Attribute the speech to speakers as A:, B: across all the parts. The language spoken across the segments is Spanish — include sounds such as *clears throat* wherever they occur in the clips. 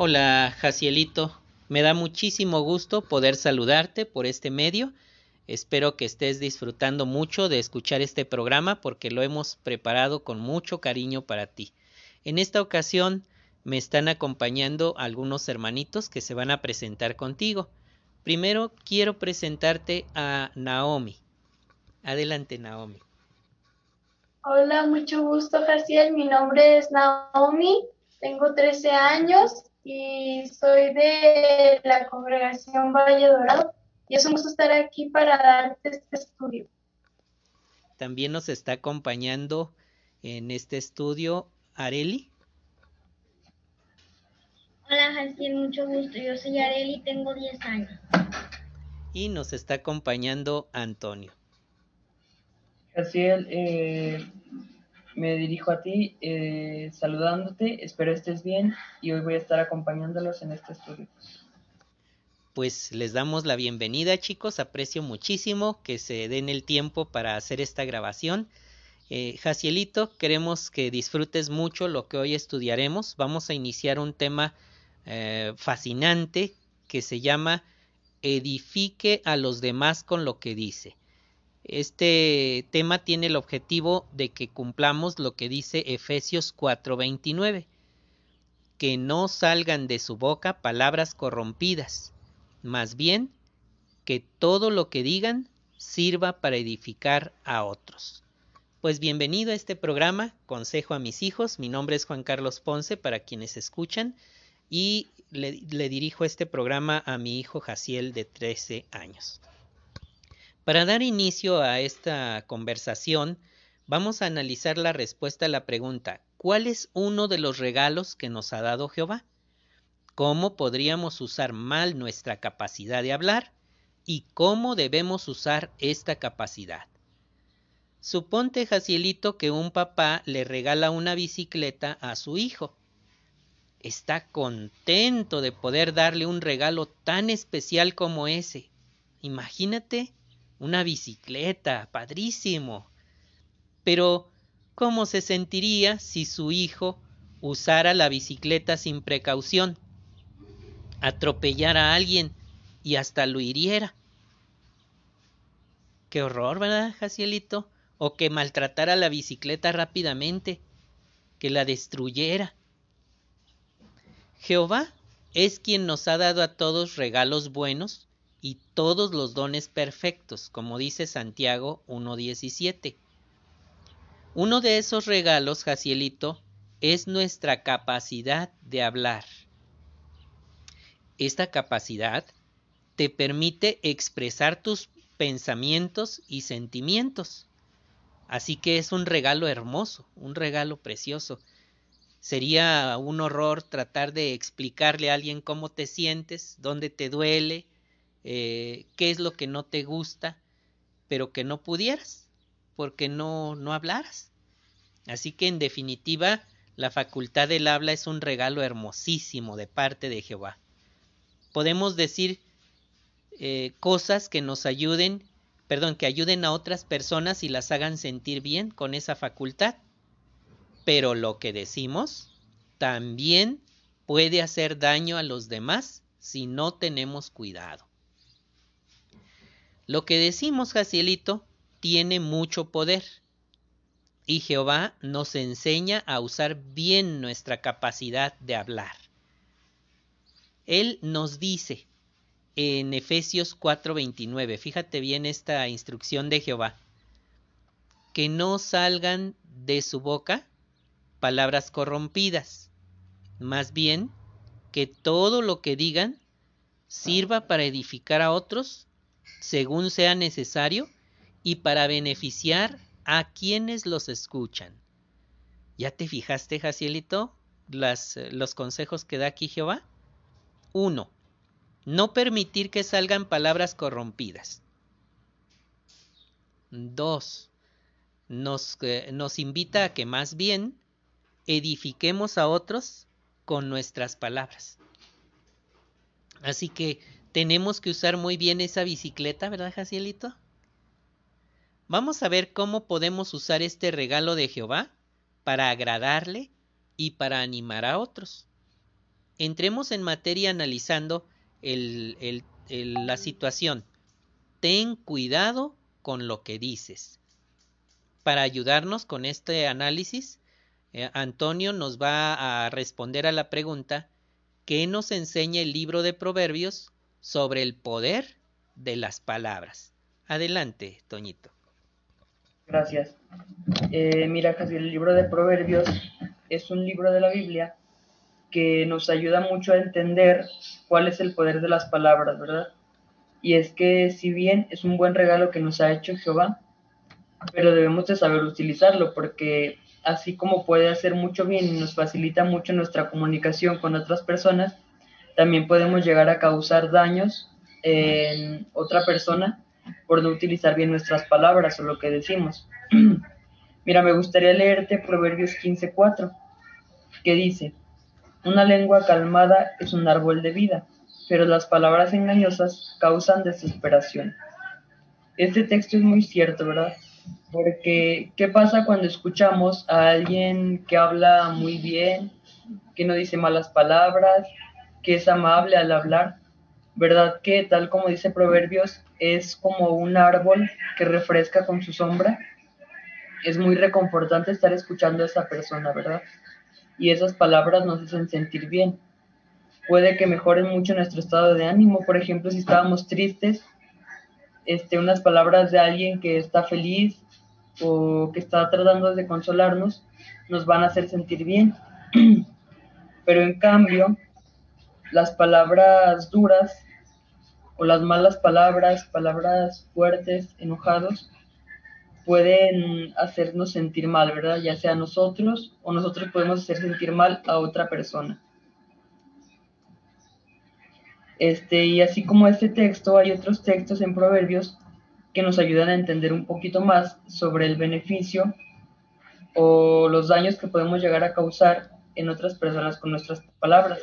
A: Hola, Jacielito. Me da muchísimo gusto poder saludarte por este medio. Espero que estés disfrutando mucho de escuchar este programa porque lo hemos preparado con mucho cariño para ti. En esta ocasión me están acompañando algunos hermanitos que se van a presentar contigo. Primero quiero presentarte a Naomi. Adelante, Naomi.
B: Hola, mucho gusto, Jaciel. Mi nombre es Naomi, tengo 13 años y soy de la congregación Valle Dorado y es un gusto estar aquí para darte este estudio.
A: También nos está acompañando en este estudio Areli.
C: Hola Jaciel, mucho gusto. Yo soy Areli, tengo 10 años.
A: Y nos está acompañando Antonio.
D: Jaciel, eh, me dirijo a ti eh, saludándote, espero estés bien y hoy voy a estar acompañándolos en este estudio.
A: Pues les damos la bienvenida chicos, aprecio muchísimo que se den el tiempo para hacer esta grabación. Eh, Jacielito, queremos que disfrutes mucho lo que hoy estudiaremos. Vamos a iniciar un tema eh, fascinante que se llama Edifique a los demás con lo que dice. Este tema tiene el objetivo de que cumplamos lo que dice Efesios 4:29, que no salgan de su boca palabras corrompidas, más bien que todo lo que digan sirva para edificar a otros. Pues bienvenido a este programa, Consejo a mis hijos. Mi nombre es Juan Carlos Ponce para quienes escuchan y le, le dirijo este programa a mi hijo Jaciel de 13 años. Para dar inicio a esta conversación, vamos a analizar la respuesta a la pregunta, ¿cuál es uno de los regalos que nos ha dado Jehová? ¿Cómo podríamos usar mal nuestra capacidad de hablar? ¿Y cómo debemos usar esta capacidad? Suponte, Jacielito, que un papá le regala una bicicleta a su hijo. Está contento de poder darle un regalo tan especial como ese. Imagínate una bicicleta, padrísimo. Pero, ¿cómo se sentiría si su hijo usara la bicicleta sin precaución, atropellara a alguien y hasta lo hiriera? Qué horror, ¿verdad, Jacielito? O que maltratara la bicicleta rápidamente, que la destruyera. Jehová es quien nos ha dado a todos regalos buenos y todos los dones perfectos, como dice Santiago 1.17. Uno de esos regalos, Jacielito, es nuestra capacidad de hablar. Esta capacidad te permite expresar tus pensamientos y sentimientos. Así que es un regalo hermoso, un regalo precioso. Sería un horror tratar de explicarle a alguien cómo te sientes, dónde te duele, eh, qué es lo que no te gusta, pero que no pudieras, porque no, no hablaras. Así que en definitiva, la facultad del habla es un regalo hermosísimo de parte de Jehová. Podemos decir eh, cosas que nos ayuden, perdón, que ayuden a otras personas y las hagan sentir bien con esa facultad. Pero lo que decimos también puede hacer daño a los demás si no tenemos cuidado. Lo que decimos, Jacielito, tiene mucho poder. Y Jehová nos enseña a usar bien nuestra capacidad de hablar. Él nos dice en Efesios 4:29, fíjate bien esta instrucción de Jehová, que no salgan de su boca palabras corrompidas, más bien que todo lo que digan sirva para edificar a otros según sea necesario y para beneficiar a quienes los escuchan. ¿Ya te fijaste, Jacielito, eh, los consejos que da aquí Jehová? 1. No permitir que salgan palabras corrompidas. 2. Nos, eh, nos invita a que más bien edifiquemos a otros con nuestras palabras. Así que tenemos que usar muy bien esa bicicleta, ¿verdad, Jacielito? Vamos a ver cómo podemos usar este regalo de Jehová para agradarle y para animar a otros. entremos en materia analizando la situación. Ten cuidado con lo que dices. Para ayudarnos con este análisis, eh, Antonio nos va a responder a la pregunta, ¿qué nos enseña el libro de Proverbios sobre el poder de las palabras? Adelante, Toñito.
D: Gracias. Eh, mira, casi el libro de Proverbios es un libro de la Biblia que nos ayuda mucho a entender cuál es el poder de las palabras, ¿verdad? Y es que si bien es un buen regalo que nos ha hecho Jehová, pero debemos de saber utilizarlo porque así como puede hacer mucho bien y nos facilita mucho nuestra comunicación con otras personas, también podemos llegar a causar daños en otra persona por no utilizar bien nuestras palabras o lo que decimos. *clears throat* Mira, me gustaría leerte Proverbios 15:4, que dice, una lengua calmada es un árbol de vida, pero las palabras engañosas causan desesperación. Este texto es muy cierto, ¿verdad? Porque, ¿qué pasa cuando escuchamos a alguien que habla muy bien, que no dice malas palabras, que es amable al hablar? ¿Verdad que tal como dice Proverbios, es como un árbol que refresca con su sombra? Es muy reconfortante estar escuchando a esa persona, ¿verdad? Y esas palabras nos hacen sentir bien. Puede que mejoren mucho nuestro estado de ánimo, por ejemplo, si estábamos tristes, este, unas palabras de alguien que está feliz o que está tratando de consolarnos nos van a hacer sentir bien. *clears throat* Pero en cambio, las palabras duras o las malas palabras, palabras fuertes, enojados, pueden hacernos sentir mal, ¿verdad? Ya sea nosotros o nosotros podemos hacer sentir mal a otra persona. Este, y así como este texto, hay otros textos en Proverbios que nos ayudan a entender un poquito más sobre el beneficio o los daños que podemos llegar a causar en otras personas con nuestras palabras.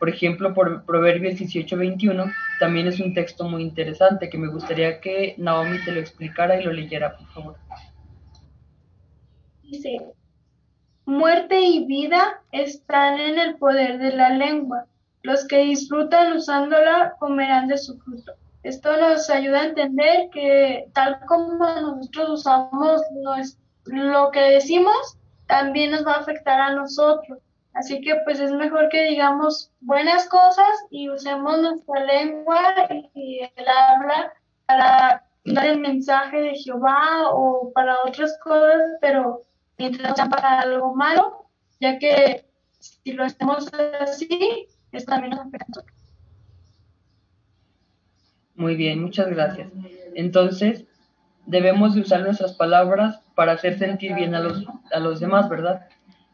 D: Por ejemplo, por Proverbios 18:21 también es un texto muy interesante que me gustaría que Naomi te lo explicara y lo leyera, por favor.
B: Dice, muerte y vida están en el poder de la lengua los que disfrutan usándola comerán de su fruto. Esto nos ayuda a entender que tal como nosotros usamos lo que decimos, también nos va a afectar a nosotros. Así que pues es mejor que digamos buenas cosas y usemos nuestra lengua y el habla para dar el mensaje de Jehová o para otras cosas, pero mientras no sean para algo malo, ya que si lo hacemos así, también
D: Muy bien, muchas gracias. Entonces, debemos de usar nuestras palabras para hacer sentir bien a los, a los demás, ¿verdad?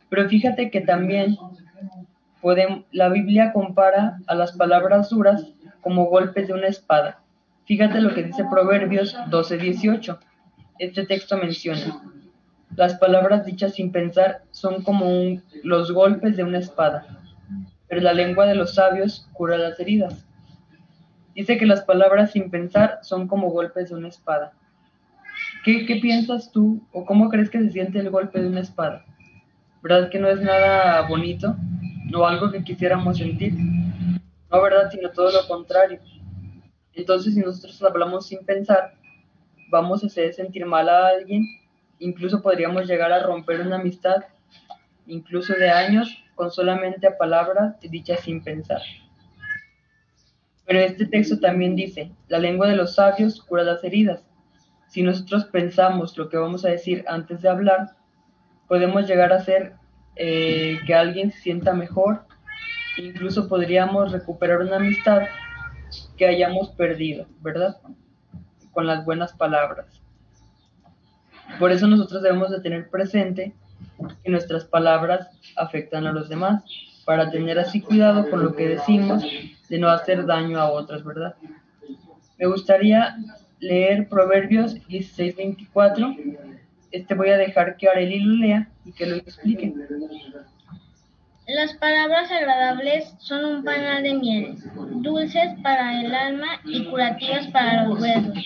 D: Pero fíjate que también la Biblia compara a las palabras duras como golpes de una espada. Fíjate lo que dice Proverbios 12:18. Este texto menciona, las palabras dichas sin pensar son como los golpes de una espada pero la lengua de los sabios cura las heridas. Dice que las palabras sin pensar son como golpes de una espada. ¿Qué, ¿Qué, piensas tú o cómo crees que se siente el golpe de una espada? ¿Verdad que no es nada bonito o algo que quisiéramos sentir? No, ¿verdad? Sino todo lo contrario. Entonces, si nosotros hablamos sin pensar, vamos a hacer sentir mal a alguien, incluso podríamos llegar a romper una amistad, incluso de años, con solamente palabras dichas sin pensar. Pero este texto también dice, la lengua de los sabios cura las heridas. Si nosotros pensamos lo que vamos a decir antes de hablar, podemos llegar a hacer eh, que alguien se sienta mejor, incluso podríamos recuperar una amistad que hayamos perdido, ¿verdad? Con las buenas palabras. Por eso nosotros debemos de tener presente que nuestras palabras afectan a los demás, para tener así cuidado con lo que decimos, de no hacer daño a otras, ¿verdad? Me gustaría leer Proverbios 16:24. Este voy a dejar que Areli lo lea y que lo explique.
C: Las palabras agradables son un panal de miel, dulces para el alma y curativas para los huesos.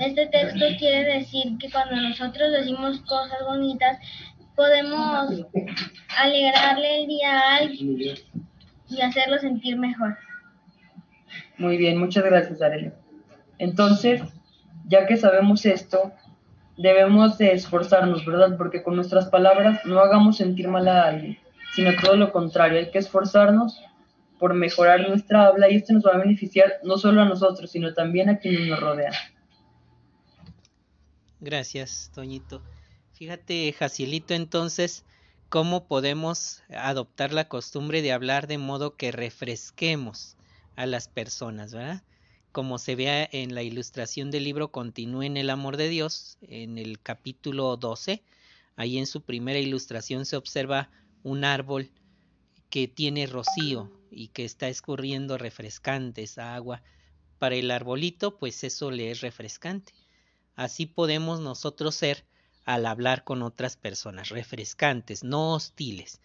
C: Este texto quiere decir que cuando nosotros decimos cosas bonitas, podemos alegrarle el día a alguien. y hacerlo sentir mejor.
D: Muy bien, muchas gracias, Arely. Entonces, ya que sabemos esto, debemos de esforzarnos, ¿verdad? Porque con nuestras palabras no hagamos sentir mal a alguien, sino todo lo contrario, hay que esforzarnos por mejorar nuestra habla y esto nos va a beneficiar no solo a nosotros, sino también a quienes nos rodean.
A: Gracias, Toñito. Fíjate, Jacielito, entonces, ¿cómo podemos adoptar la costumbre de hablar de modo que refresquemos a las personas, ¿verdad? Como se vea en la ilustración del libro Continúe en el amor de Dios, en el capítulo 12, ahí en su primera ilustración se observa un árbol que tiene rocío y que está escurriendo refrescante esa agua. Para el arbolito, pues eso le es refrescante. Así podemos nosotros ser al hablar con otras personas, refrescantes, no hostiles.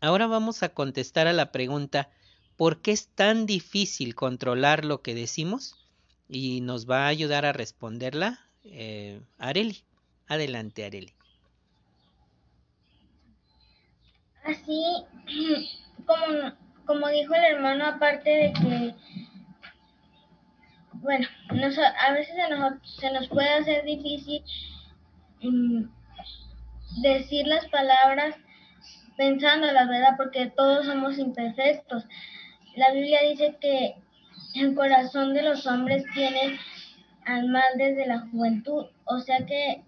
A: Ahora vamos a contestar a la pregunta ¿por qué es tan difícil controlar lo que decimos? Y nos va a ayudar a responderla eh, Areli. Adelante, Areli.
C: Así *clears throat* como, como dijo el hermano, aparte de que, bueno, a veces se nos, se nos puede hacer difícil mm, decir las palabras pensando la verdad, porque todos somos imperfectos. La Biblia dice que el corazón de los hombres tiene al mal desde la juventud, o sea que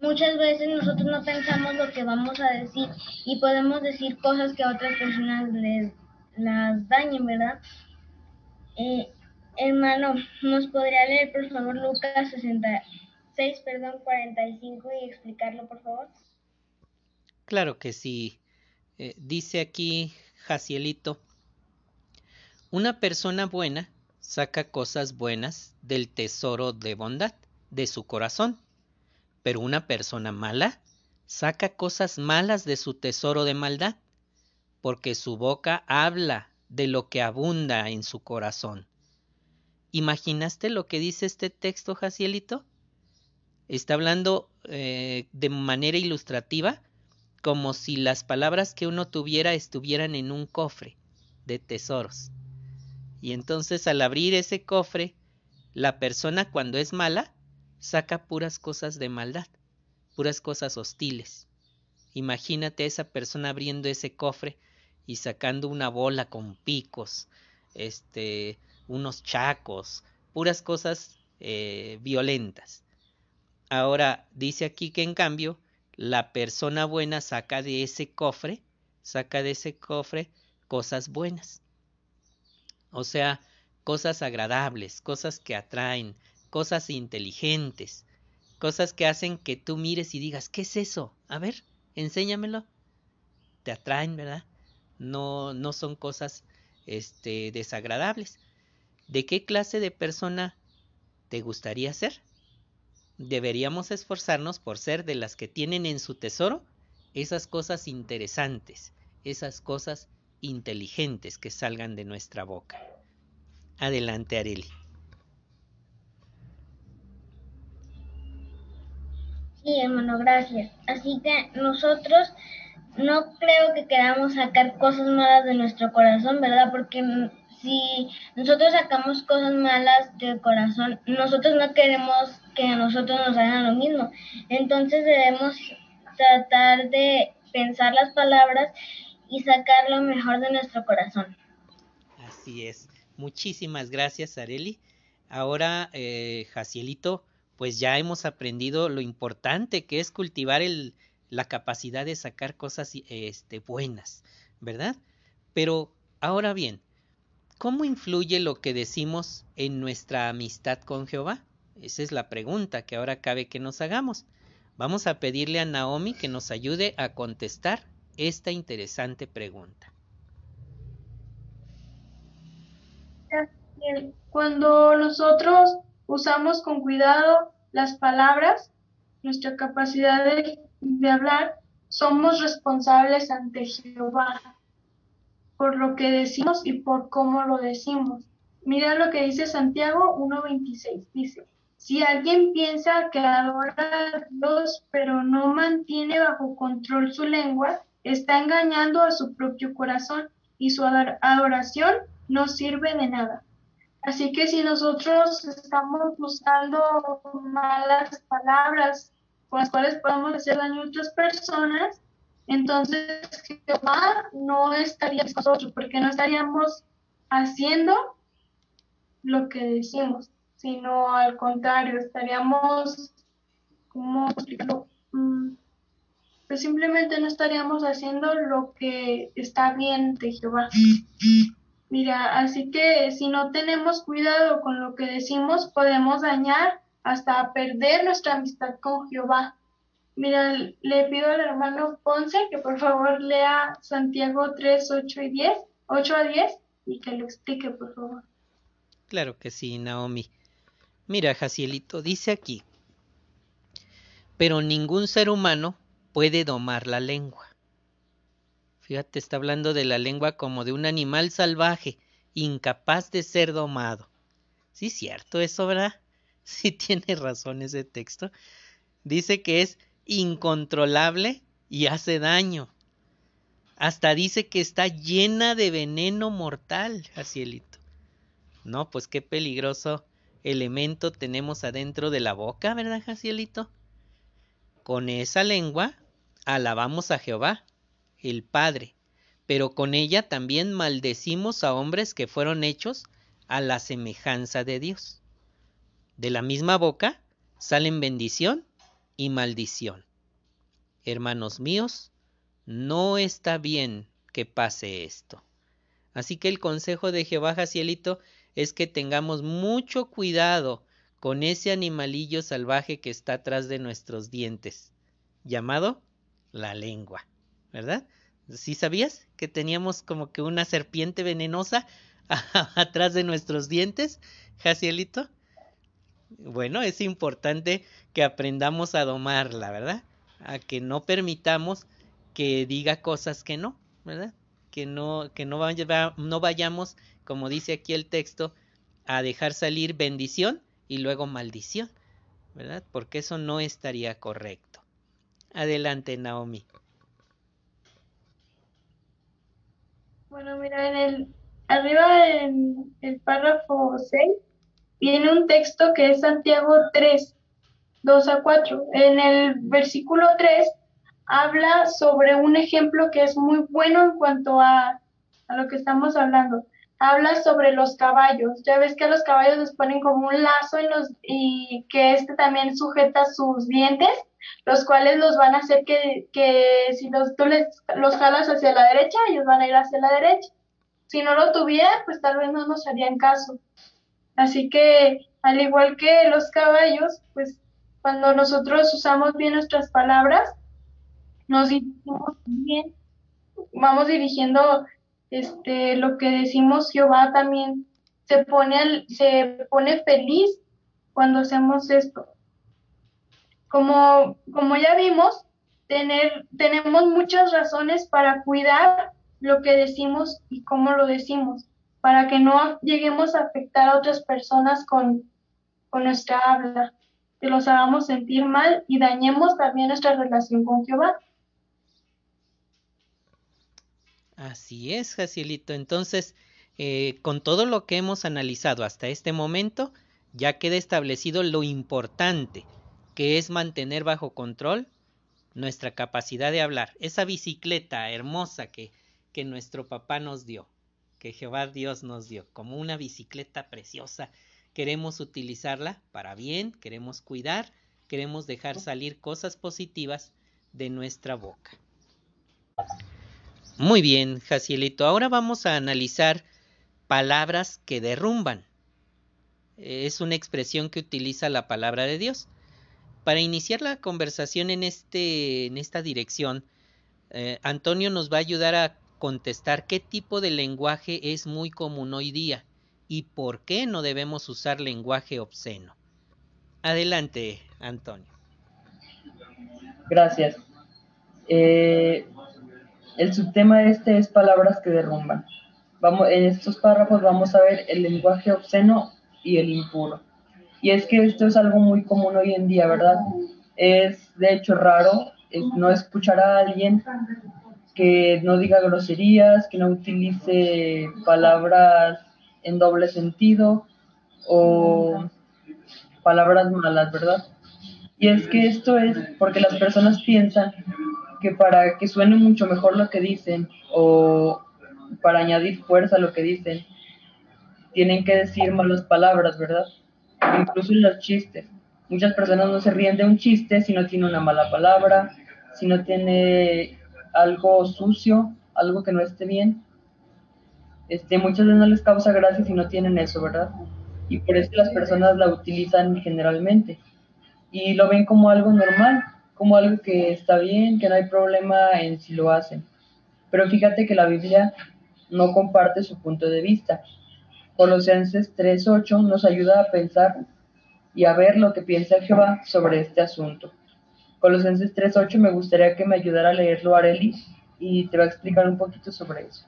C: muchas veces nosotros no pensamos lo que vamos a decir y podemos decir cosas que a otras personas les las dañen, ¿verdad? Eh, hermano, ¿nos podría leer por favor Lucas 66, perdón, 45 y explicarlo por favor?
A: Claro que sí. Eh, dice aquí Jacielito, una persona buena saca cosas buenas del tesoro de bondad de su corazón, pero una persona mala saca cosas malas de su tesoro de maldad, porque su boca habla de lo que abunda en su corazón. ¿Imaginaste lo que dice este texto, Jacielito? Está hablando eh, de manera ilustrativa como si las palabras que uno tuviera estuvieran en un cofre de tesoros. Y entonces al abrir ese cofre, la persona cuando es mala saca puras cosas de maldad, puras cosas hostiles. Imagínate a esa persona abriendo ese cofre y sacando una bola con picos, este, unos chacos, puras cosas eh, violentas. Ahora dice aquí que en cambio la persona buena saca de ese cofre, saca de ese cofre cosas buenas. O sea, cosas agradables, cosas que atraen, cosas inteligentes, cosas que hacen que tú mires y digas, ¿qué es eso? A ver, enséñamelo. Te atraen, ¿verdad? No, no son cosas este, desagradables. ¿De qué clase de persona te gustaría ser? Deberíamos esforzarnos por ser de las que tienen en su tesoro esas cosas interesantes, esas cosas inteligentes que salgan de nuestra boca. Adelante, Areli.
C: Sí, hermano, gracias. Así que nosotros no creo que queramos sacar cosas malas de nuestro corazón, ¿verdad? Porque si nosotros sacamos cosas malas del corazón, nosotros no queremos que a nosotros nos hagan lo mismo. Entonces debemos tratar de pensar las palabras y sacar lo mejor de nuestro corazón.
A: Así es. Muchísimas gracias, Areli. Ahora, eh, Jacielito, pues ya hemos aprendido lo importante que es cultivar el, la capacidad de sacar cosas este, buenas, ¿verdad? Pero ahora bien, ¿cómo influye lo que decimos en nuestra amistad con Jehová? Esa es la pregunta que ahora cabe que nos hagamos. Vamos a pedirle a Naomi que nos ayude a contestar esta interesante pregunta.
B: Cuando nosotros usamos con cuidado las palabras, nuestra capacidad de, hablar, somos responsables ante Jehová por lo que decimos y por cómo lo decimos. Mira lo que dice Santiago 1.26. Dice, si alguien piensa que adora a Dios pero no mantiene bajo control su lengua, está engañando a su propio corazón. y su adoración no sirve de nada. Así que si nosotros estamos usando malas palabras con las cuales podemos hacer daño a otras personas, entonces Jehová no estaría con nosotros porque no estaríamos haciendo lo que decimos, sino al contrario, estaríamos, ¿cómo explicarlo? Pues simplemente no estaríamos haciendo lo que está bien de Jehová. Mira, así que si no tenemos cuidado con lo que decimos, podemos dañar hasta perder nuestra amistad con Jehová. Mira, le pido al hermano Ponce que por favor lea Santiago 3, 8 y 10, 8 a 10 y que lo explique, por favor.
A: Claro que sí, Naomi. Mira, Jacielito, dice aquí, pero ningún ser humano puede domar la lengua. Fíjate, está hablando de la lengua como de un animal salvaje, incapaz de ser domado. Sí, cierto eso, ¿verdad? *laughs* Sí tiene razón ese texto. Dice que es incontrolable y hace daño. Hasta dice que está llena de veneno mortal, Jacielito. No, pues qué peligroso elemento tenemos adentro de la boca, ¿verdad, Jacielito? Con esa lengua alabamos a Jehová, el Padre, pero con ella también maldecimos a hombres que fueron hechos a la semejanza de Dios. De la misma boca salen bendición y maldición. Hermanos míos, no está bien que pase esto. Así que el consejo de Jehová Jacielito es que tengamos mucho cuidado con ese animalillo salvaje que está atrás de nuestros dientes, llamado la lengua, ¿verdad? ¿Sí sabías que teníamos como que una serpiente venenosa *laughs* atrás de nuestros dientes, Jacielito? Bueno, es importante que aprendamos a domarla, ¿verdad? A que no permitamos que diga cosas que no, ¿verdad? Que no, que no, no vayamos, como dice aquí el texto, a dejar salir bendición y luego maldición, ¿verdad? Porque eso no estaría correcto. Adelante, Naomi.
B: Bueno, mira, en el, arriba en el párrafo 6 viene un texto que es Santiago 3, 2 a 4. En el versículo 3 habla sobre un ejemplo que es muy bueno en cuanto a, a lo que estamos hablando habla sobre los caballos. Ya ves que los caballos les ponen como un lazo en los, y que este también sujeta sus dientes, los cuales los van a hacer que, que si los, tú les, los jalas hacia la derecha, ellos van a ir hacia la derecha. Si no lo tuvieran, pues tal vez no nos harían caso. Así que, al igual que los caballos, pues cuando nosotros usamos bien nuestras palabras, nos dirigimos bien, vamos dirigiendo este, lo que decimos Jehová también se pone, se pone feliz cuando hacemos esto. Como, como ya vimos, tener, tenemos muchas razones para cuidar lo que decimos y cómo lo decimos, para que no lleguemos a afectar a otras personas con, con nuestra habla, que los hagamos sentir mal y dañemos también nuestra relación con Jehová.
A: Así es, Jacielito. Entonces, eh, con todo lo que hemos analizado hasta este momento, ya queda establecido lo importante, que es mantener bajo control nuestra capacidad de hablar. Esa bicicleta hermosa que, que nuestro papá nos dio, que Jehová Dios nos dio, como una bicicleta preciosa. Queremos utilizarla para bien, queremos cuidar, queremos dejar salir cosas positivas de nuestra boca. Muy bien, Jacielito. Ahora vamos a analizar palabras que derrumban. Es una expresión que utiliza la palabra de Dios. Para iniciar la conversación en, este, en esta dirección, eh, Antonio nos va a ayudar a contestar qué tipo de lenguaje es muy común hoy día y por qué no debemos usar lenguaje obsceno. Adelante, Antonio.
D: Gracias. Eh, el subtema de este es palabras que derrumban. Vamos, en estos párrafos vamos a ver el lenguaje obsceno y el impuro. Y es que esto es algo muy común hoy en día, ¿verdad? Es de hecho raro no escuchar a alguien que no diga groserías, que no utilice palabras en doble sentido o palabras malas, ¿verdad? Y es que esto es porque las personas piensan que para que suene mucho mejor lo que dicen o para añadir fuerza a lo que dicen, tienen que decir malas palabras, ¿verdad? Incluso en los chistes. Muchas personas no se ríen de un chiste si no tiene una mala palabra, si no tiene algo sucio, algo que no esté bien. Este, muchas veces no les causa gracia si no tienen eso, ¿verdad? Y por eso las personas la utilizan generalmente. Y lo ven como algo normal, como algo que está bien, que no hay problema en si lo hacen. Pero fíjate que la Biblia no comparte su punto de vista. Colosenses 3.8 nos ayuda a pensar y a ver lo que piensa Jehová sobre este asunto. Colosenses 3.8 me gustaría que me ayudara a leerlo Areli y te va a explicar un poquito sobre eso.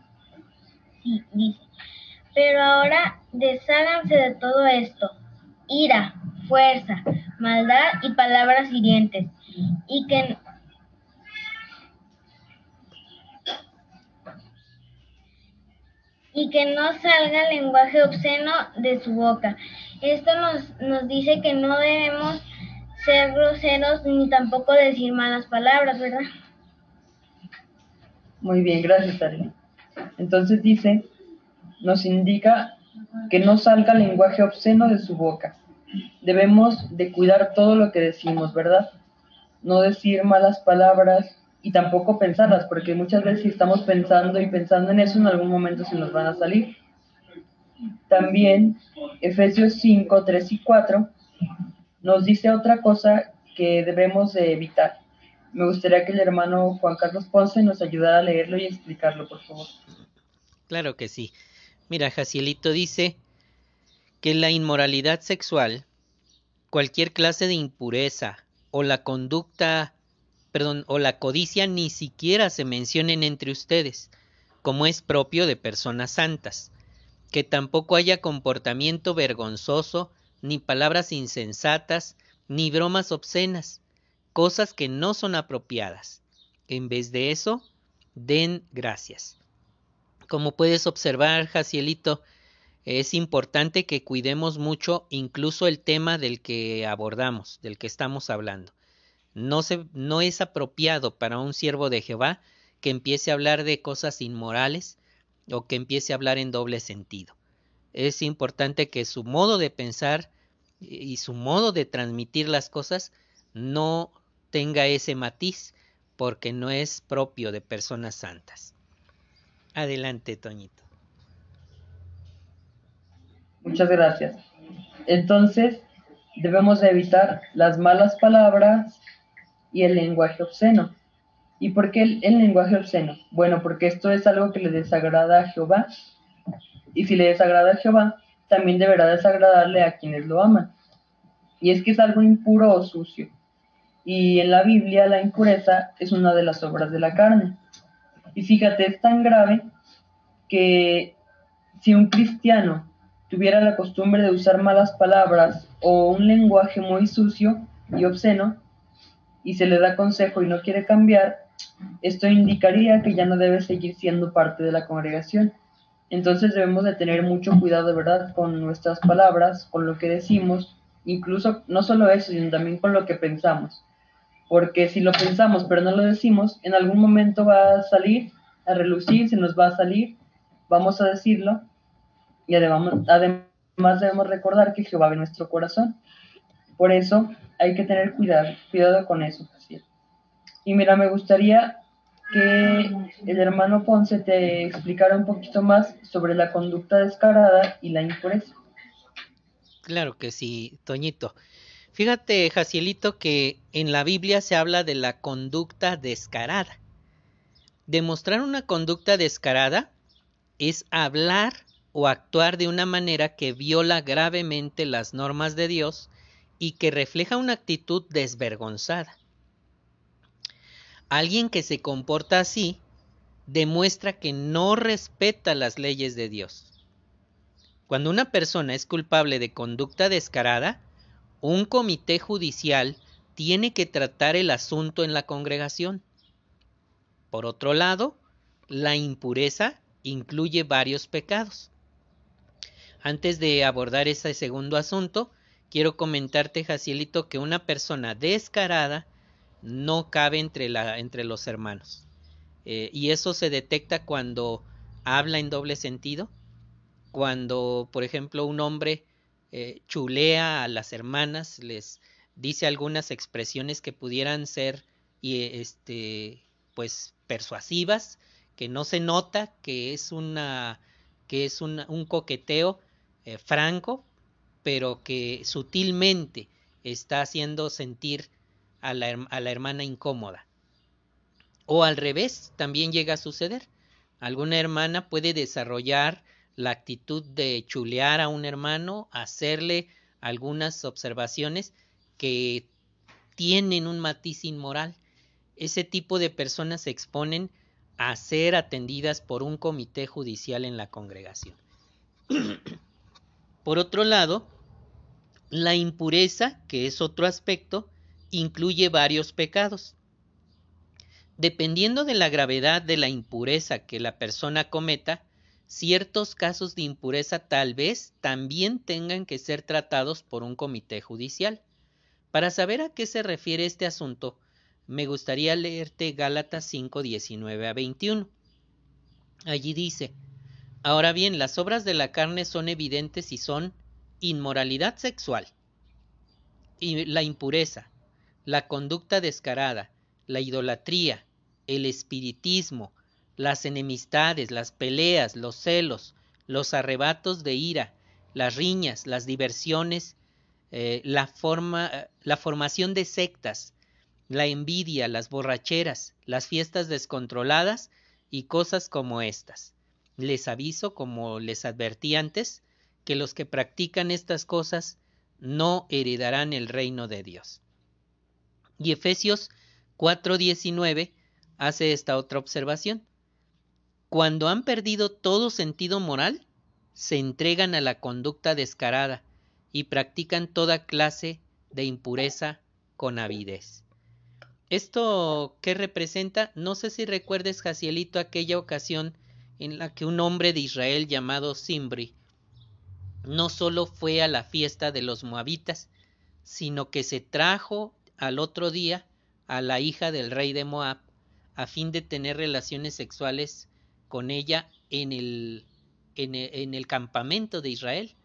C: Dice, pero ahora desháganse de todo esto, ira, fuerza, maldad y palabras hirientes, y que y que no salga lenguaje obsceno de su boca. Esto nos, nos dice que no debemos ser groseros ni tampoco decir malas palabras, ¿verdad?
D: Muy bien, gracias, Ari. Entonces dice, nos indica que no salga lenguaje obsceno de su boca. Debemos de cuidar todo lo que decimos, ¿verdad? No decir malas palabras, y tampoco pensarlas, porque muchas veces si estamos pensando y pensando en eso, en algún momento se nos van a salir. También Efesios 5, 3 y 4 nos dice otra cosa que debemos de evitar. Me gustaría que el hermano Juan Carlos Ponce nos ayudara a leerlo y explicarlo, por favor.
A: Claro que sí. Mira, Jacielito dice que la inmoralidad sexual, cualquier clase de impureza o la conducta perdón, o la codicia ni siquiera se mencionen entre ustedes, como es propio de personas santas, que tampoco haya comportamiento vergonzoso, ni palabras insensatas, ni bromas obscenas, cosas que no son apropiadas. En vez de eso, den gracias. Como puedes observar, Jacielito, es importante que cuidemos mucho incluso el tema del que abordamos, del que estamos hablando. No, se, no es apropiado para un siervo de Jehová que empiece a hablar de cosas inmorales o que empiece a hablar en doble sentido. Es importante que su modo de pensar y su modo de transmitir las cosas no tenga ese matiz porque no es propio de personas santas. Adelante, Toñito.
D: Muchas gracias. Entonces, debemos evitar las malas palabras, y el lenguaje obsceno. ¿Y por qué el, lenguaje obsceno? Bueno, porque esto es algo que le desagrada a Jehová. Y si le desagrada a Jehová, también deberá desagradarle a quienes lo aman. Y es que es algo impuro o sucio. Y en la Biblia la impureza es una de las obras de la carne. Y fíjate, es tan grave que si un cristiano tuviera la costumbre de usar malas palabras o un lenguaje muy sucio y obsceno, y se le da consejo y no quiere cambiar, esto indicaría que ya no debe seguir siendo parte de la congregación. Entonces debemos de tener mucho cuidado verdad con nuestras palabras, con lo que decimos, incluso no solo eso, sino también con lo que pensamos. Porque si lo pensamos pero no lo decimos, en algún momento va a salir, a relucir, se nos va a salir, vamos a decirlo, y además, además debemos recordar que Jehová ve nuestro corazón. Por eso hay que tener cuidado, cuidado con eso. Y mira, me gustaría que el hermano Ponce te explicara un poquito más sobre la conducta descarada y la impureza.
A: Claro que sí, Toñito. Fíjate, Jacielito, que en la Biblia se habla de la conducta descarada. Demostrar una conducta descarada es hablar o actuar de una manera que viola gravemente las normas de Dios y que refleja una actitud desvergonzada. Alguien que se comporta así demuestra que no respeta las leyes de Dios. Cuando una persona es culpable de conducta descarada, un comité judicial tiene que tratar el asunto en la congregación. Por otro lado, la impureza incluye varios pecados. Antes de abordar ese segundo asunto, quiero comentarte, Jacielito, que una persona descarada no cabe entre, la, entre los hermanos. Eh, y eso se detecta cuando habla en doble sentido, cuando, por ejemplo, un hombre eh, chulea a las hermanas, les dice algunas expresiones que pudieran ser y este pues persuasivas, que no se nota que es una que es un coqueteo eh, franco, pero que sutilmente está haciendo sentir a la, a la hermana incómoda. O al revés, también llega a suceder. Alguna hermana puede desarrollar la actitud de chulear a un hermano, hacerle algunas observaciones que tienen un matiz inmoral. Ese tipo de personas se exponen a ser atendidas por un comité judicial en la congregación. *coughs* por otro lado, la impureza, que es otro aspecto, incluye varios pecados. Dependiendo de la gravedad de la impureza que la persona cometa, ciertos casos de impureza tal vez también tengan que ser tratados por un comité judicial. Para saber a qué se refiere este asunto, me gustaría leerte Gálatas 5, 19 a 21. Allí dice, Ahora bien, las obras de la carne son evidentes y son inmoralidad sexual, y la impureza, la conducta descarada, la idolatría, el espiritismo, las enemistades, las peleas, los celos, los arrebatos de ira, las riñas, las diversiones, eh, la, la formación de sectas, la envidia, las borracheras, las fiestas descontroladas y cosas como estas. Les aviso, como les advertí antes, que los que practican estas cosas no heredarán el reino de Dios. Y Efesios 4:19 hace esta otra observación. Cuando han perdido todo sentido moral, se entregan a la conducta descarada, y practican toda clase de impureza con avidez. ¿Esto qué representa? No sé si recuerdes, Jacielito, aquella ocasión en la que un hombre de Israel llamado Simbri no solo fue a la fiesta de los moabitas, sino que se trajo al otro día a la hija del rey de Moab a fin de tener relaciones sexuales con ella en el, en en el campamento de Israel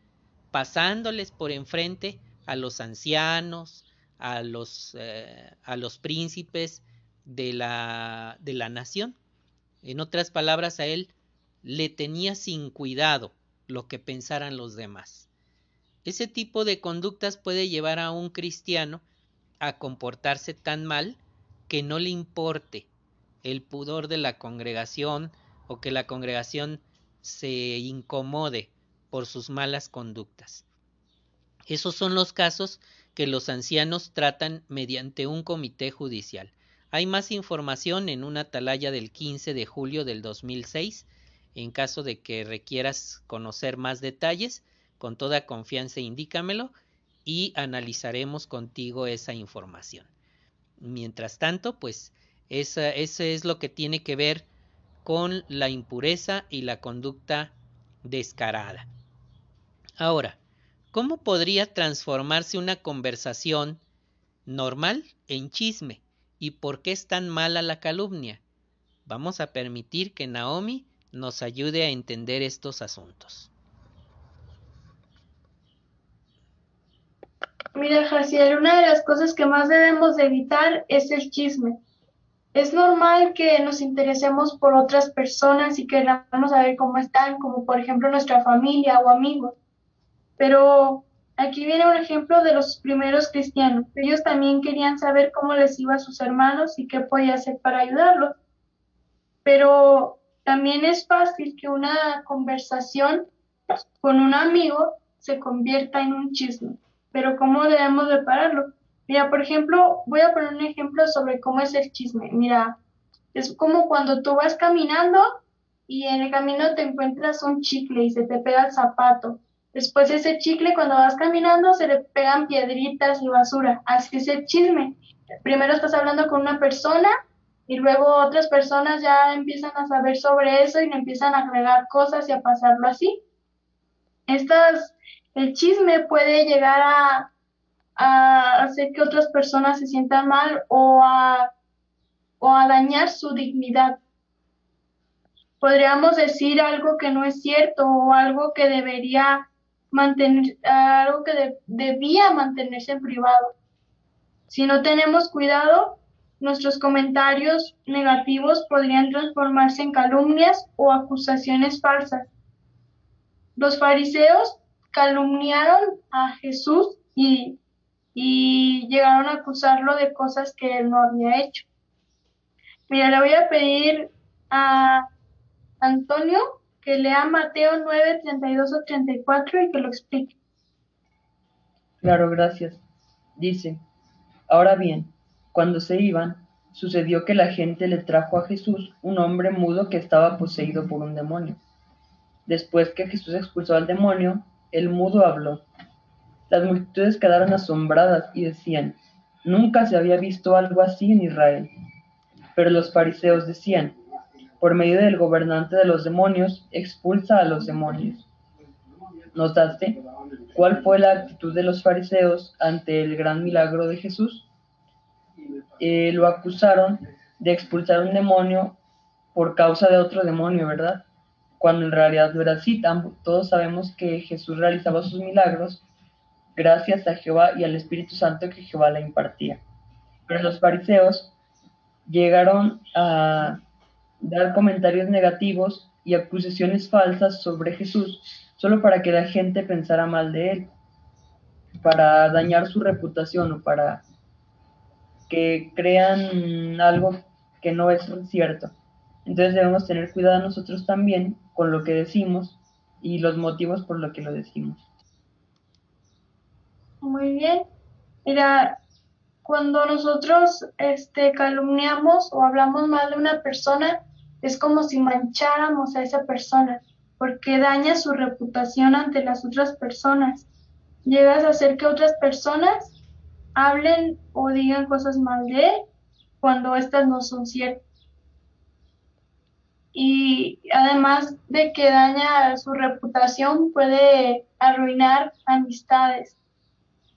A: pasándoles por enfrente a los ancianos, a los, eh, a los príncipes de la, de la nación. En otras palabras, a él le tenía sin cuidado lo que pensaran los demás. Ese tipo de conductas puede llevar a un cristiano a comportarse tan mal que no le importe el pudor de la congregación o que la congregación se incomode por sus malas conductas. Esos son los casos que los ancianos tratan mediante un comité judicial. Hay más información en una atalaya del 15 de julio del 2006. En caso de que requieras conocer más detalles, con toda confianza indícamelo y analizaremos contigo esa información. Mientras tanto, pues eso es lo que tiene que ver con la impureza y la conducta descarada. Ahora, ¿cómo podría transformarse una conversación normal en chisme? ¿Y por qué es tan mala la calumnia? Vamos a permitir que Naomi nos ayude a entender estos asuntos.
B: Mira, Jaciel, una de las cosas que más debemos evitar es el chisme. Es normal que nos interesemos por otras personas y queramos saber cómo están, como por ejemplo nuestra familia o amigos. Pero aquí viene un ejemplo de los primeros cristianos. Ellos también querían saber cómo les iba a sus hermanos y qué podía hacer para ayudarlos. Pero también es fácil que una conversación con un amigo se convierta en un chisme. Pero ¿cómo debemos de pararlo? Mira, por ejemplo, voy a poner un ejemplo sobre cómo es el chisme. Mira, es como cuando tú vas caminando y en el camino te encuentras un chicle y se te pega el zapato. Después ese chicle cuando vas caminando se le pegan piedritas y basura. Así es el chisme. Primero estás hablando con una persona y luego otras personas ya empiezan a saber sobre eso y empiezan a agregar cosas y a pasarlo así. Estas, el chisme puede llegar a, a hacer que otras personas se sientan mal o a, o a dañar su dignidad. Podríamos decir algo que no es cierto o algo que debería mantener, algo que debía mantenerse en privado. Si no tenemos cuidado, nuestros comentarios negativos podrían transformarse en calumnias o acusaciones falsas. Los fariseos calumniaron a Jesús y, llegaron a acusarlo de cosas que él no había hecho. Mira, le voy a pedir a Antonio que lea Mateo 9, 32 o 34 y que lo explique.
D: Claro, gracias. Dice, ahora bien, cuando se iban, sucedió que la gente le trajo a Jesús un hombre mudo que estaba poseído por un demonio. Después que Jesús expulsó al demonio, el mudo habló. Las multitudes quedaron asombradas y decían, nunca se había visto algo así en Israel. Pero los fariseos decían, por medio del gobernante de los demonios, expulsa a los demonios. ¿Notaste cuál fue la actitud de los fariseos ante el gran milagro de Jesús? Eh, lo acusaron de expulsar un demonio por causa de otro demonio, ¿verdad? Cuando en realidad no era así. Todos sabemos que Jesús realizaba sus milagros gracias a Jehová y al Espíritu Santo que Jehová le impartía. Pero los fariseos llegaron a dar comentarios negativos y acusaciones falsas sobre Jesús solo para que la gente pensara mal de él, para dañar su reputación o para que crean algo que no es cierto. Entonces debemos tener cuidado nosotros también con lo que decimos y los motivos por lo que lo decimos.
B: Muy bien. Mira, cuando nosotros este, calumniamos o hablamos mal de una persona, es como si mancháramos a esa persona, porque daña su reputación ante las otras personas. Llegas a hacer que otras personas hablen o digan cosas mal de él cuando estas no son ciertas. Y además de que daña su reputación, puede arruinar amistades.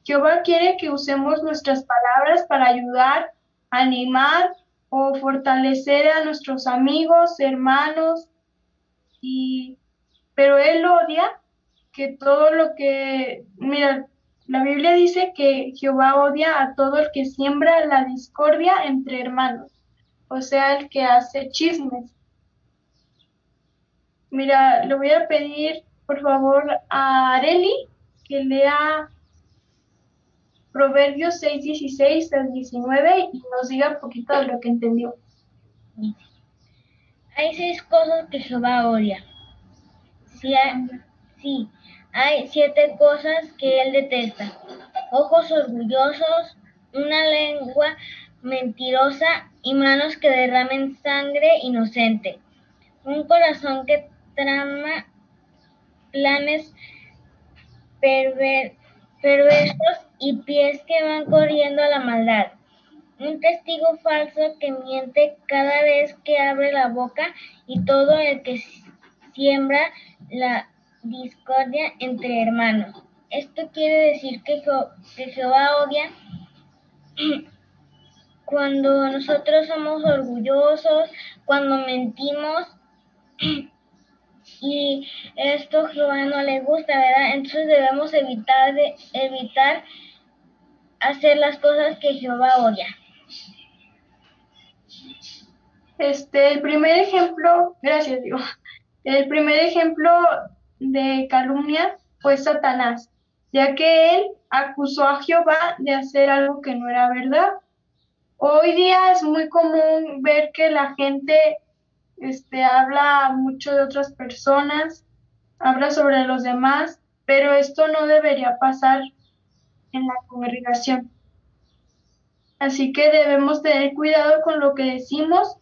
B: Jehová quiere que usemos nuestras palabras para ayudar, animar o fortalecer a nuestros amigos, hermanos, y, pero Él odia que todo lo que, mira, la Biblia dice que Jehová odia a todo el que siembra la discordia entre hermanos, o sea, el que hace chismes. Mira, le voy a pedir, por favor, a Areli que lea Proverbios 6, 16 al 19 y nos diga un poquito de lo que entendió.
C: Hay seis cosas que Jehová odia. Sí, hay siete cosas que él detesta. Ojos orgullosos, una lengua mentirosa y manos que derramen sangre inocente. Un corazón que trama planes perversos y pies que van corriendo a la maldad. Un testigo falso que miente cada vez que abre la boca y todo el que siembra la discordia entre hermanos. Esto quiere decir que, Jehová odia *clears throat* cuando nosotros somos orgullosos, cuando mentimos *clears throat* y esto Jehová no le gusta, ¿verdad? Entonces debemos evitar de, evitar hacer las cosas que Jehová odia.
B: Este, el primer ejemplo, gracias, digo. El primer ejemplo de calumnia fue Satanás, ya que él acusó a Jehová de hacer algo que no era verdad. Hoy día es muy común ver que la gente este, habla mucho de otras personas, habla sobre los demás, pero esto no debería pasar en la congregación. Así que debemos tener cuidado con lo que decimos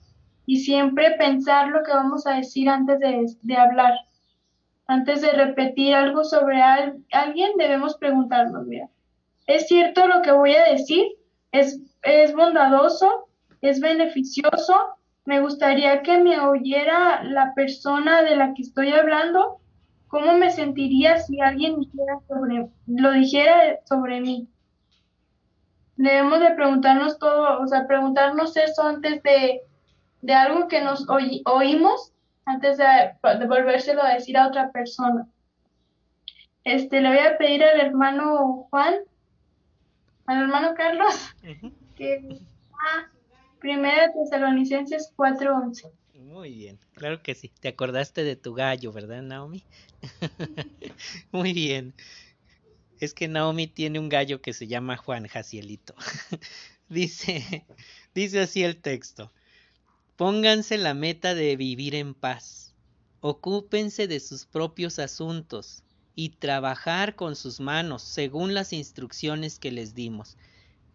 B: y siempre pensar lo que vamos a decir antes de hablar. Antes de repetir algo sobre alguien, debemos preguntarnos, mira, ¿es cierto lo que voy a decir? ¿Es, es bondadoso? es beneficioso. Me gustaría que me oyera la persona de la que estoy hablando. ¿Cómo me sentiría si alguien dijera sobre, lo dijera sobre mí? Debemos de preguntarnos todo, o sea, preguntarnos eso antes de, de algo que nos oímos, antes de, de volvérselo a decir a otra persona. Este, le voy a pedir al hermano Juan, al hermano Carlos, que ah, primera Tesalonicenses 4:11.
A: Muy bien, claro que sí. Te acordaste de tu gallo, ¿verdad, Naomi? *laughs* Muy bien. Es que Naomi tiene un gallo que se llama Juan Jacielito. *laughs* dice, dice así el texto. Pónganse la meta de vivir en paz. Ocúpense de sus propios asuntos y trabajar con sus manos según las instrucciones que les dimos.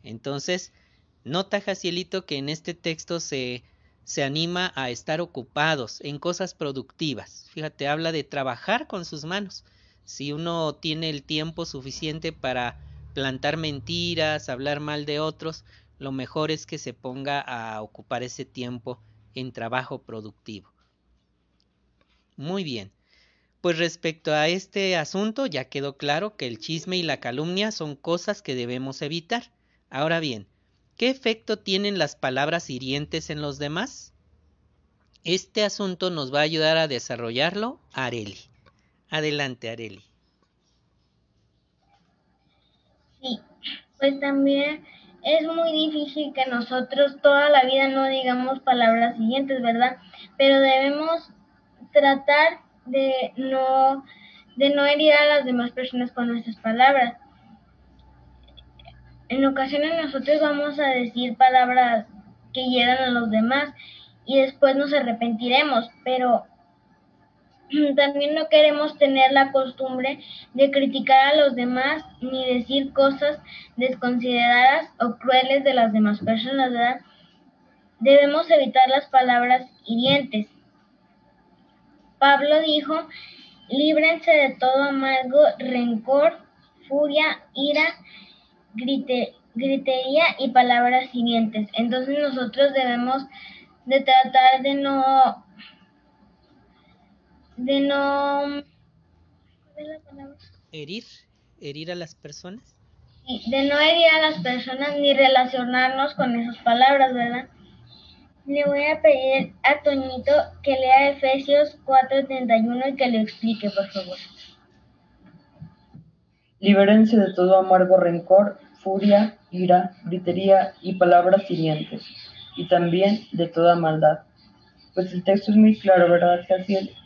A: Entonces, nota Jacielito que en este texto se, se anima a estar ocupados en cosas productivas. Fíjate, habla de trabajar con sus manos. Si uno tiene el tiempo suficiente para plantar mentiras, hablar mal de otros, lo mejor es que se ponga a ocupar ese tiempo en trabajo productivo. Muy bien. Pues respecto a este asunto ya quedó claro que el chisme y la calumnia son cosas que debemos evitar. Ahora bien, ¿qué efecto tienen las palabras hirientes en los demás? Este asunto nos va a ayudar a desarrollarlo Areli. Adelante, Areli.
C: Sí, pues también es muy difícil que nosotros toda la vida no digamos palabras hirientes, ¿verdad? Pero debemos tratar de no, de no herir a las demás personas con nuestras palabras. En ocasiones nosotros vamos a decir palabras que hieran a los demás y después nos arrepentiremos, pero también no queremos tener la costumbre de criticar a los demás ni decir cosas desconsideradas o crueles de las demás personas. Debemos evitar las palabras hirientes. Pablo dijo, líbrense de todo amargo, rencor, furia, ira, gritería y palabras siguientes. Entonces nosotros debemos de tratar de no de no
A: herir herir a las personas
C: de no herir a las personas ni relacionarnos con esas palabras verdad le voy a pedir a Toñito que lea Efesios 4:31 y que le explique, por favor.
D: Libérense de todo amargo rencor, furia, ira, gritería y palabras hirientes, y también de toda maldad. Pues el texto es muy claro, ¿verdad?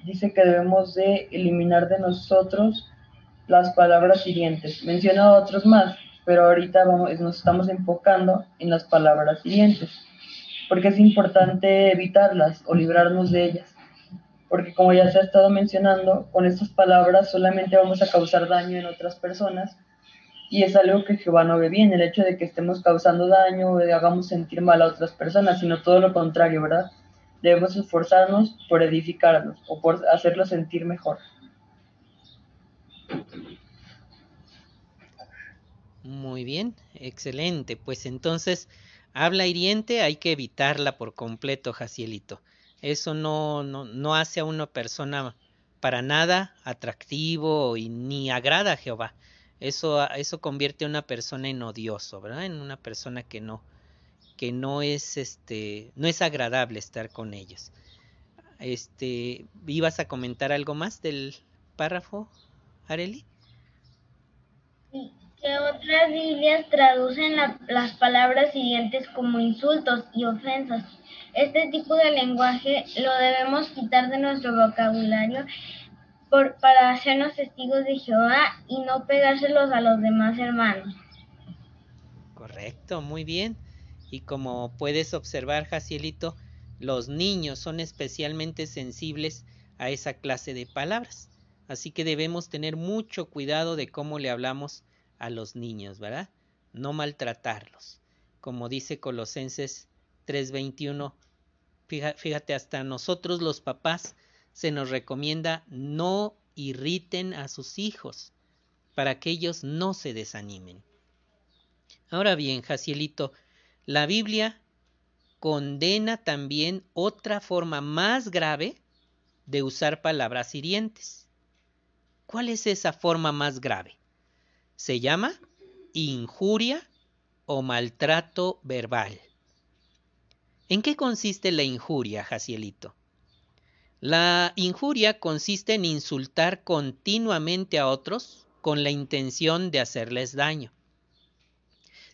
D: Dice que debemos de eliminar de nosotros las palabras hirientes. Menciona otros más, pero ahorita vamos, nos estamos enfocando en las palabras hirientes porque es importante evitarlas o librarnos de ellas. Porque como ya se ha estado mencionando, con estas palabras solamente vamos a causar daño en otras personas y es algo que Jehová no ve bien, el hecho de que estemos causando daño o de hagamos sentir mal a otras personas, sino todo lo contrario, ¿verdad? Debemos esforzarnos por edificarlos o por hacerlos sentir mejor.
A: Muy bien, excelente. Pues entonces Habla hiriente hay que evitarla por completo, Jacielito. Eso no, no, no hace a una persona para nada atractivo y ni agrada a Jehová. Eso, eso convierte a una persona en odioso, ¿verdad? En una persona que no, que no es este, no es agradable estar con ellos. Este, ¿ibas a comentar algo más del párrafo, Areli?
C: Sí que otras Biblias traducen las palabras siguientes como insultos y ofensas. Este tipo de lenguaje lo debemos quitar de nuestro vocabulario por, para hacernos testigos de Jehová y no pegárselos a los demás hermanos.
A: Correcto, muy bien. Y como puedes observar, Jacielito, los niños son especialmente sensibles a esa clase de palabras. Así que debemos tener mucho cuidado de cómo le hablamos a los niños, ¿verdad? No maltratarlos. Como dice Colosenses 3:21, fíjate, hasta nosotros los papás se nos recomienda no irriten a sus hijos para que ellos no se desanimen. Ahora bien, Jacielito, la Biblia condena también otra forma más grave de usar palabras hirientes. ¿Cuál es esa forma más grave? Se llama injuria o maltrato verbal. ¿En qué consiste la injuria, Jacielito? La injuria consiste en insultar continuamente a otros con la intención de hacerles daño.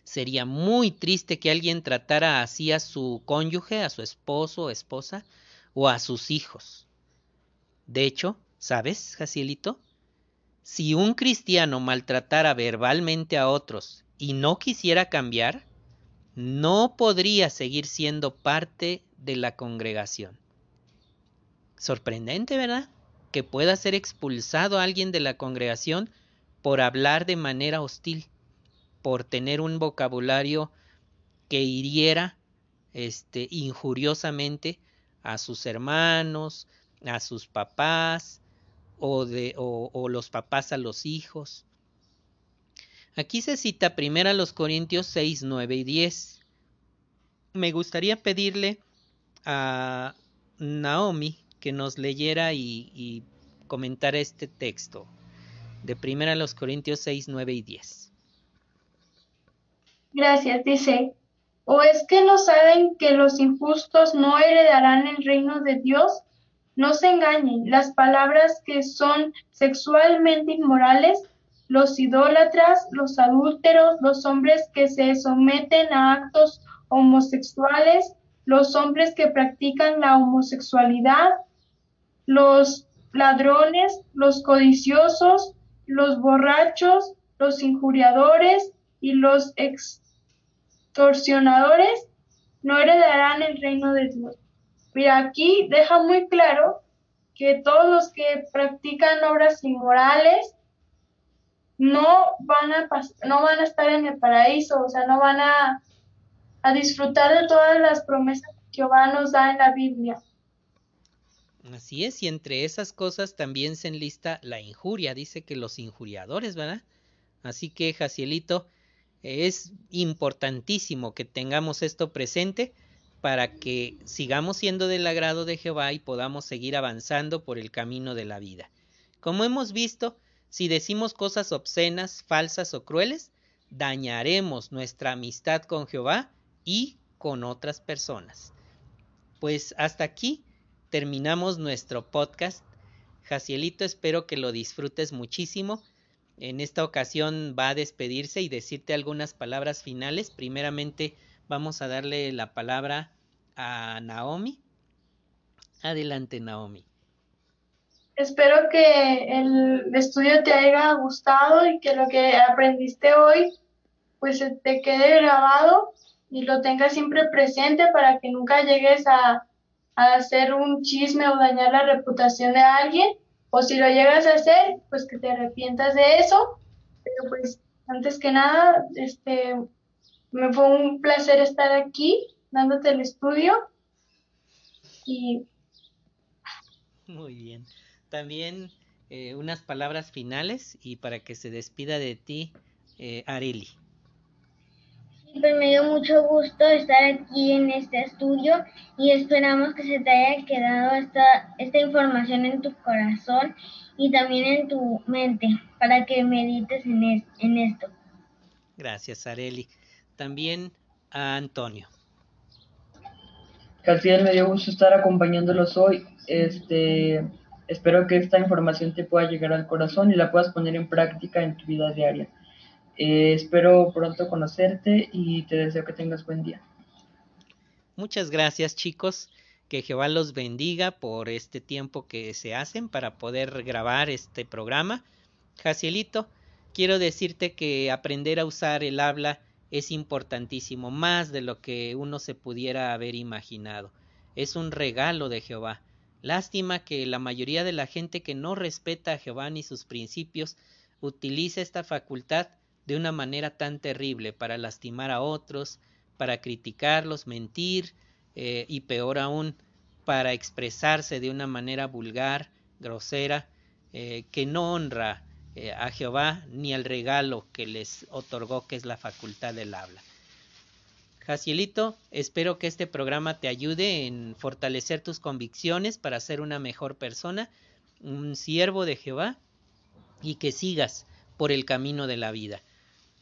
A: Sería muy triste que alguien tratara así a su cónyuge, a su esposo o esposa, o a sus hijos. De hecho, ¿sabes, Jacielito? Si un cristiano maltratara verbalmente a otros y no quisiera cambiar, no podría seguir siendo parte de la congregación. Sorprendente, ¿verdad? Que pueda ser expulsado alguien de la congregación por hablar de manera hostil, por tener un vocabulario que hiriera este, injuriosamente a sus hermanos, a sus papás o, de, o, los papás a los hijos. Aquí se cita primero a los Corintios 6, 9 y 10. Me gustaría pedirle a Naomi que nos leyera y, comentara este texto de 1 los Corintios 6, 9 y 10.
B: Gracias, dice. ¿O es que no saben que los injustos no heredarán el reino de Dios? No se engañen, las palabras que son sexualmente inmorales, los idólatras, los adúlteros, los hombres que se someten a actos homosexuales, los hombres que practican la homosexualidad, los ladrones, los codiciosos, los borrachos, los injuriadores y los extorsionadores no heredarán el reino de Dios. Mira, aquí deja muy claro que todos los que practican obras inmorales no van a no van a estar en el paraíso, o sea, no van a, a disfrutar de todas las promesas que Jehová nos da en la Biblia.
A: Así es, y entre esas cosas también se enlista la injuria, dice que los injuriadores, ¿verdad? Así que, Jacielito, es importantísimo que tengamos esto presente para que sigamos siendo del agrado de Jehová y podamos seguir avanzando por el camino de la vida. Como hemos visto, si decimos cosas obscenas, falsas o crueles, dañaremos nuestra amistad con Jehová y con otras personas. Pues hasta aquí terminamos nuestro podcast. Jacielito, espero que lo disfrutes muchísimo. En esta ocasión va a despedirse y decirte algunas palabras finales. Primeramente vamos a darle la palabra a Naomi. Adelante, Naomi.
B: Espero que el estudio te haya gustado y que lo que aprendiste hoy pues te quede grabado y lo tengas siempre presente para que nunca llegues a a hacer un chisme o dañar la reputación de alguien, o si lo llegas a hacer, pues que te arrepientas de eso. Pero pues antes que nada, este, me fue un placer estar aquí dándote el estudio y...
A: Muy bien. También eh, unas palabras finales y para que se despida de ti, eh, Areli.
C: Me dio mucho gusto estar aquí en este estudio y esperamos que se te haya quedado esta, esta información en tu corazón y también en tu mente para que medites en, en esto.
A: Gracias, Areli. También a Antonio.
D: Casiel, me dio gusto estar acompañándolos hoy. Este, espero que esta información te pueda llegar al corazón y la puedas poner en práctica en tu vida diaria. Eh, espero pronto conocerte y te deseo que tengas buen día.
A: Muchas gracias chicos, que Jehová los bendiga por este tiempo que se hacen para poder grabar este programa. Jacielito, quiero decirte que aprender a usar el habla es importantísimo, más de lo que uno se pudiera haber imaginado. Es un regalo de Jehová. Lástima que la mayoría de la gente que no respeta a Jehová ni sus principios utilice esta facultad de una manera tan terrible para lastimar a otros, para criticarlos, mentir eh, y peor aún para expresarse de una manera vulgar, grosera, eh, que no honra eh, a Jehová ni al regalo que les otorgó, que es la facultad del habla. Jacielito, espero que este programa te ayude en fortalecer tus convicciones para ser una mejor persona, un siervo de Jehová y que sigas por el camino de la vida.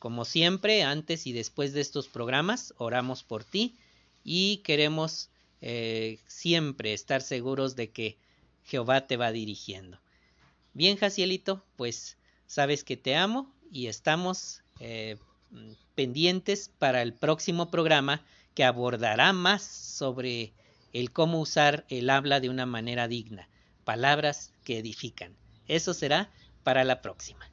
A: Como siempre, antes y después de estos programas, oramos por ti y queremos eh, siempre estar seguros de que Jehová te va dirigiendo. Bien, Jacielito, pues sabes que te amo y estamos eh, pendientes para el próximo programa que abordará más sobre el cómo usar el habla de una manera digna, palabras que edifican. Eso será para la próxima.